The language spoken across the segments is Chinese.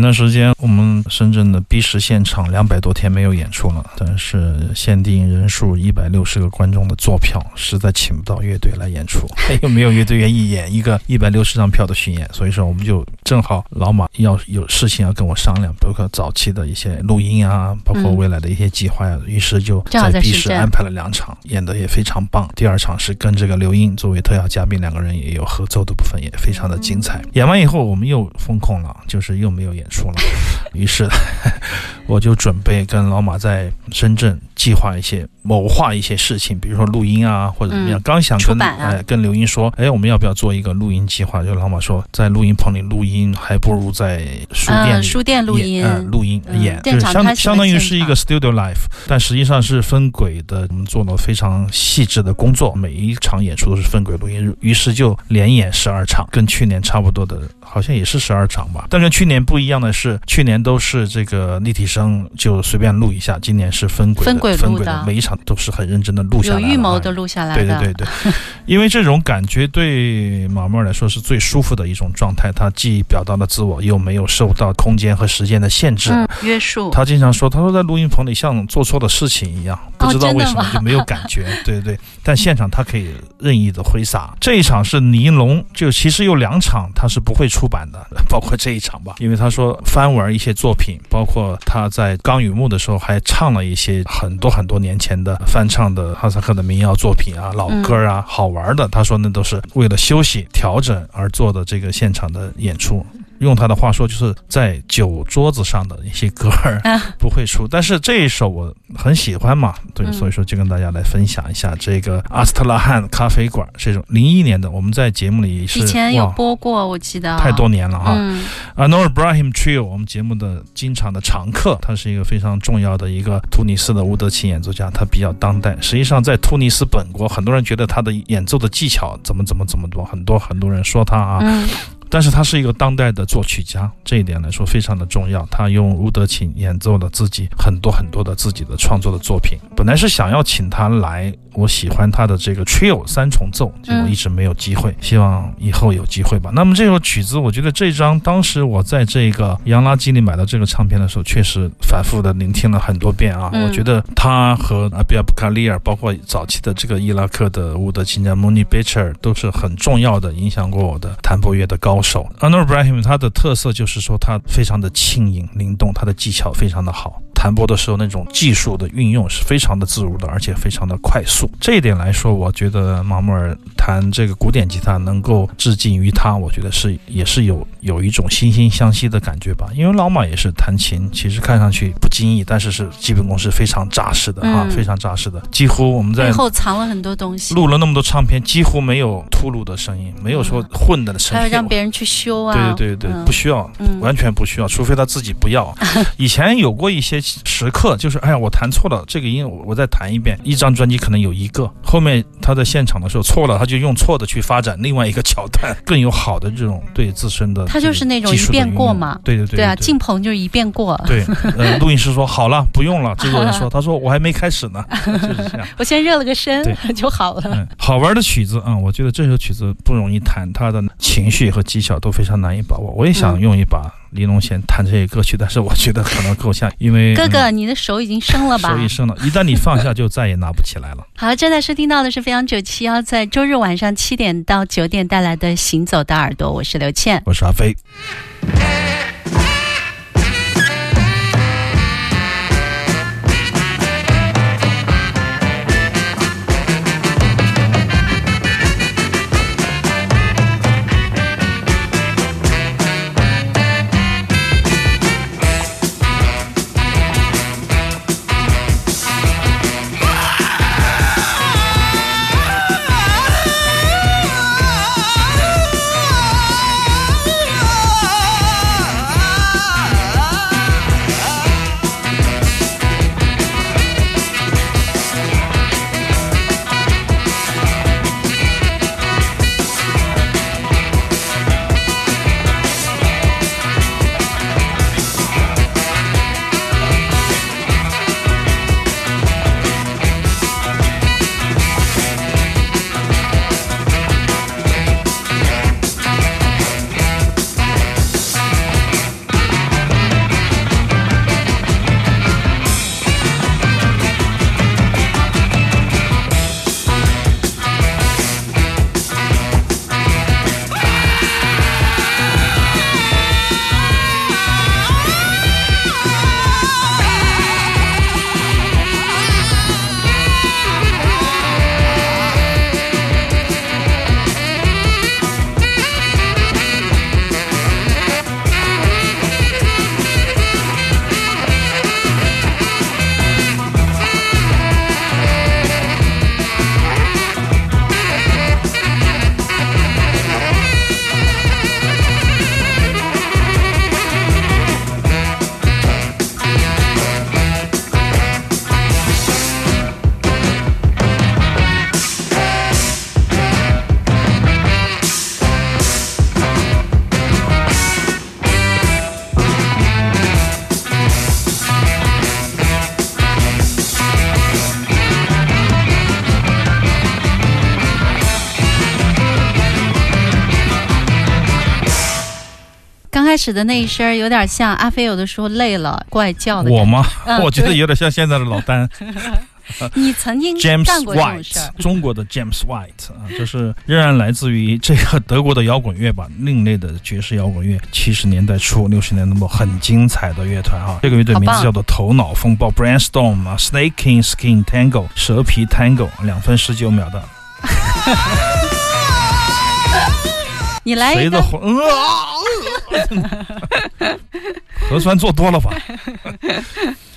前段时间我们深圳的 B 十现场两百多天没有演出了，但是限定人数一百六十个观众的坐票，实在请不到乐队来演出，又没有乐队愿意演一个一百六十张票的巡演，所以说我们就正好老马要有事情要跟我商量，包括早期的一些录音啊，包括未来的一些计划呀，于是就在 B 十安排了两场，演的也非常棒。第二场是跟这个刘英作为特邀嘉宾，两个人也有合奏的部分，也非常的精彩。演完以后，我们又封控了，就是又没有演出出了。于是，我就准备跟老马在深圳计划一些。谋划一些事情，比如说录音啊，或者怎么样。刚想跟哎跟刘英说，哎，我们要不要做一个录音计划？就老马说，在录音棚里录音，还不如在书店书店录音录音演，就是相相当于是一个 studio life，但实际上是分轨的。我们做了非常细致的工作，每一场演出都是分轨录音，于是就连演十二场，跟去年差不多的，好像也是十二场吧。但跟去年不一样的是，去年都是这个立体声就随便录一下，今年是分轨分轨分轨的，每一场。都是很认真的录下来，有预谋的录下来的。对对对对，因为这种感觉对马莫尔来说是最舒服的一种状态。他既表达了自我，又没有受到空间和时间的限制约束。他经常说：“他说在录音棚里像做错了事情一样，不知道为什么就没有感觉。”对对对，但现场他可以任意的挥洒。这一场是尼龙，就其实有两场他是不会出版的，包括这一场吧，因为他说翻玩一些作品，包括他在钢与木的时候还唱了一些很多很多年前的。翻唱的哈萨克的民谣作品啊，老歌啊，好玩的。他说那都是为了休息调整而做的这个现场的演出。用他的话说，就是在酒桌子上的一些歌儿 不会出，但是这一首我很喜欢嘛，对，所以说就跟大家来分享一下这个阿斯特拉罕咖啡馆这种零一年的，我们在节目里是以前有播过，我记得太多年了哈。啊，Noor Brahim Trio，我们节目的经常的常客，他是一个非常重要的一个突尼斯的乌德琴演奏家，他比较当代。实际上在突尼斯本国，很多人觉得他的演奏的技巧怎么怎么怎么多，很多很多人说他啊。但是他是一个当代的作曲家，这一点来说非常的重要。他用乌德琴演奏了自己很多很多的自己的创作的作品。本来是想要请他来。我喜欢他的这个 trio 三重奏，结果一直没有机会，希望以后有机会吧。那么这首曲子，我觉得这张当时我在这个洋垃圾里买到这个唱片的时候，确实反复的聆听了很多遍啊。我觉得他和阿比亚布卡利尔，包括早期的这个伊拉克的乌德琴家 Moni Becher 都是很重要的，影响过我的弹拨乐的高手。Anur Brahim 他的特色就是说他非常的轻盈灵动，他的技巧非常的好。弹拨的时候，那种技术的运用是非常的自如的，而且非常的快速。这一点来说，我觉得马穆尔弹这个古典吉他能够致敬于他，我觉得是也是有有一种惺惺相惜的感觉吧。因为老马也是弹琴，其实看上去不经意，但是是基本功是非常扎实的啊，非常扎实的。几乎我们在背后藏了很多东西，录了那么多唱片，几乎没有秃噜的声音，没有说混的声音，还要让别人去修啊？对对对对，不需要，完全不需要，除非他自己不要。以前有过一些。时刻就是，哎呀，我弹错了这个音，我再弹一遍。一张专辑可能有一个，后面他在现场的时候错了，他就用错的去发展另外一个桥段，更有好的这种对自身的。他就是那种一遍过嘛，对对对，对啊，进棚就是一遍过。对，呃，录音师说好了，不用了。制作人说，他说我还没开始呢，就是这样。我先热了个身就好了。好玩的曲子啊，我觉得这首曲子不容易弹，他的情绪和技巧都非常难以把握。我也想用一把。李龙贤弹这些歌曲，但是我觉得可能够呛，因为 哥哥，你的手已经生了吧？手已生了，一旦你放下，就再也拿不起来了。好，正在收听到的是飞扬九七幺，在周日晚上七点到九点带来的《行走的耳朵》，我是刘倩，我是阿飞。开始的那一声有点像阿飞，有的时候累了怪叫的。我吗？嗯 我觉得有点像现在的老丹 你曾经 James 干过这种事 White，中国的 James White 啊，就是仍然来自于这个德国的摇滚乐吧，另类的爵士摇滚乐，七十年代初六十年代末很精彩的乐团啊。这个乐队名字叫做头脑风暴 Brainstorm 啊，Snake Skin Tango 蛇皮 Tango 两分十九秒的，你来一个，谁的红？呃啊 核酸做多了吧？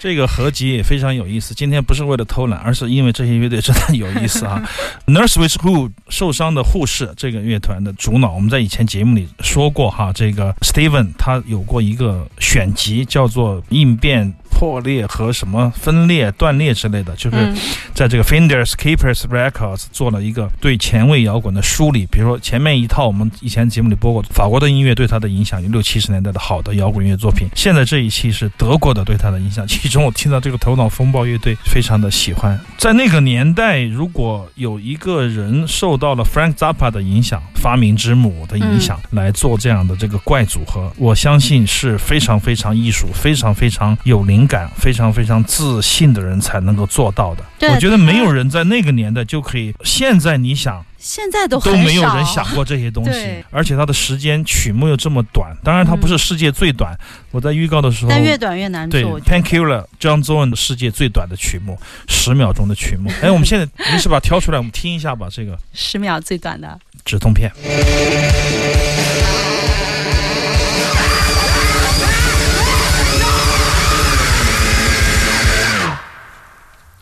这个合集也非常有意思。今天不是为了偷懒，而是因为这些乐队真的有意思啊。Nurse with Who 受伤的护士这个乐团的主脑，我们在以前节目里说过哈。这个 Steven 他有过一个选集，叫做应变。破裂和什么分裂、断裂之类的，就是嗯在这个 Finders Keepers Records 做了一个对前卫摇滚的梳理。比如说前面一套，我们以前节目里播过法国的音乐对他的影响，有六七十年代的好的摇滚乐作品。现在这一期是德国的对他的影响，其中我听到这个头脑风暴乐队非常的喜欢。在那个年代，如果有一个人受到了 Frank Zappa 的影响，发明之母的影响，来做这样的这个怪组合，我相信是非常非常艺术、非常非常有灵感、非常非常自信的人才能够做到的。我觉得没有人在那个年代就可以，现在你想现在都很都没有人想过这些东西，而且它的时间曲目又这么短，当然它不是世界最短。我在预告的时候，但越短越难对做。我觉得 Painkiller John Zorn 的世界最短的曲目，十秒钟的曲目。哎，我们现在 没事把它挑出来，我们听一下吧。这个十秒最短的。止痛片。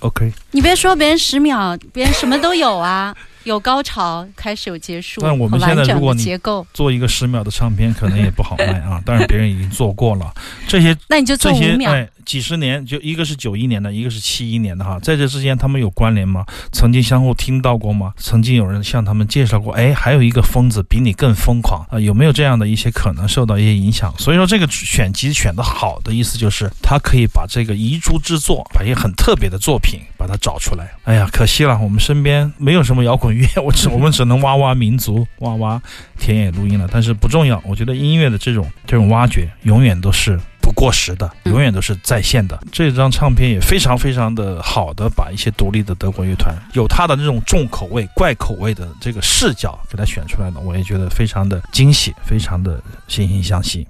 OK，你别说别人十秒，别人什么都有啊，有高潮，开始有结束，但我们现在如果你结构，做一个十秒的唱片可能也不好卖啊，但是别人已经做过了。这些那你就做五秒。哎，几十年，就一个是九一年的，一个是七一年的哈，在这之间他们有关联吗？曾经相互听到过吗？曾经有人向他们介绍过，哎，还有一个疯子比你更疯狂啊、有没有这样的一些可能受到一些影响？所以说这个选集选的好的意思就是，他可以把这个遗珠之作，把一些很特别的作品把它找出来。哎呀，可惜了，我们身边没有什么摇滚乐，我只我们只能挖挖民族，挖挖田野录音了。但是不重要，我觉得音乐的这种这种挖掘，永远都是过时的，永远都是在线的。这张唱片也非常非常的好的把一些独立的德国乐团，有他的那种重口味、怪口味的这个视角给他选出来了，我也觉得非常的惊喜，非常的惺惺相惜。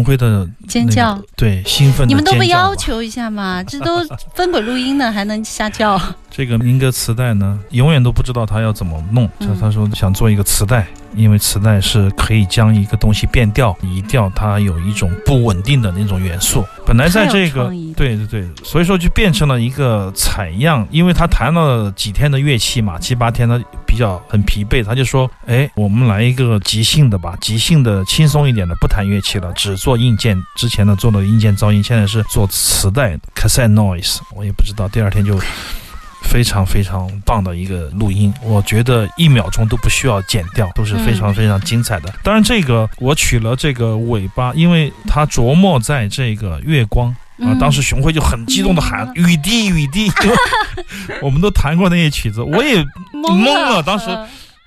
熊辉的尖叫，对，兴奋。你们都不要求一下吗？这都分轨录音的，还能瞎叫？这个民歌磁带呢，永远都不知道他要怎么弄。他他说想做一个磁带，因为磁带是可以将一个东西变调，移调它有一种不稳定的那种元素。本来在这个，对对对，所以说就变成了一个采样。因为他弹了几天的乐器嘛，七八天他比较很疲惫，他就说：“哎，我们来一个即兴的吧，即兴的轻松一点的，不弹乐器了，只做硬件。之前呢做了硬件噪音，现在是做磁带 cassette noise。我也不知道，第二天就。”非常非常棒的一个录音，我觉得一秒钟都不需要剪掉，都是非常非常精彩的。当然，这个我取了这个尾巴，因为它琢磨在这个月光啊。当时熊辉就很激动的喊：“雨滴，雨滴！” 我们都弹过那些曲子，我也懵了。当时。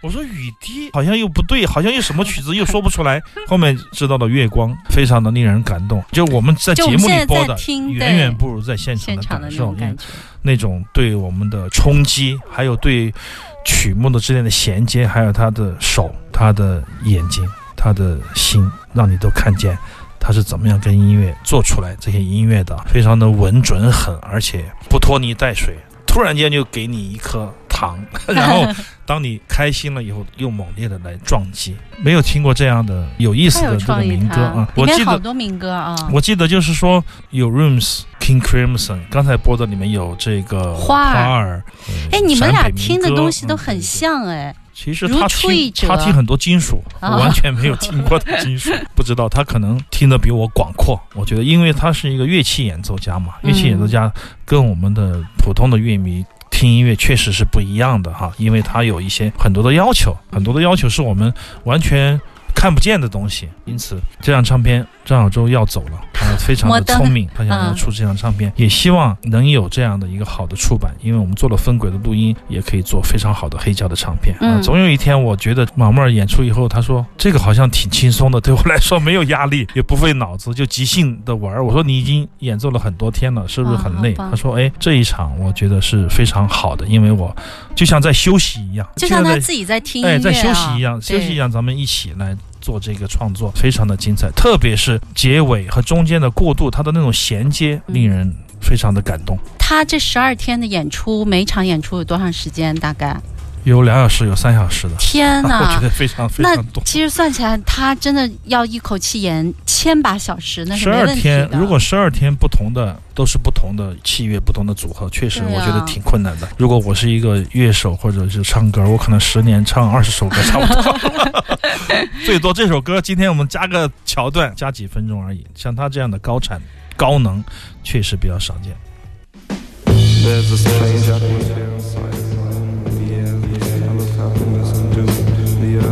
我说雨滴好像又不对，好像又什么曲子又说不出来。后面知道了月光，非常的令人感动。就我们在节目里播的，远远不如在现场的感受，那种对我们的冲击，还有对曲目的之间的衔接，还有他的手、他的眼睛、他的心，让你都看见他是怎么样跟音乐做出来这些音乐的，非常的稳准狠，而且不拖泥带水，突然间就给你一颗。糖，然后当你开心了以后，又猛烈的来撞击。没有听过这样的有意思的这个民歌啊！我记得好多民歌啊！我记得就是说有 Rooms King Crimson，刚才播的里面有这个花儿。哎，你们俩听的东西都很像哎。其实他听他听很多金属，完全没有听过的金属，不知道他可能听的比我广阔。我觉得，因为他是一个乐器演奏家嘛，乐器演奏家跟我们的普通的乐迷。听音乐确实是不一样的哈，因为它有一些很多的要求，很多的要求是我们完全。看不见的东西，因此这张唱片张小舟要走了，他非常的聪明，他想要出这张唱片，也希望能有这样的一个好的出版，因为我们做了分轨的录音，也可以做非常好的黑胶的唱片啊。总有一天，我觉得马妹儿演出以后，他说这个好像挺轻松的，对我来说没有压力，也不费脑子，就即兴的玩。我说你已经演奏了很多天了，是不是很累？他说哎，这一场我觉得是非常好的，因为我就像在休息一样，就像他自己在听，哎，在休息一样，休息一样，咱们一起来。做这个创作非常的精彩，特别是结尾和中间的过渡，它的那种衔接令人非常的感动。他这十二天的演出，每场演出有多长时间？大概？有两小时，有三小时的。天哪，我觉得非常非常多。其实算起来，他真的要一口气演千把小时，那是十二天，如果十二天不同的都是不同的器乐、不同的组合，确实我觉得挺困难的。如果我是一个乐手或者是唱歌，我可能十年唱二十首歌差不多。最多这首歌，今天我们加个桥段，加几分钟而已。像他这样的高产、高能，确实比较少见。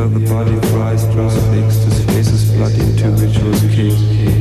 her, the body cries, through snakes to spaces blood into which was key.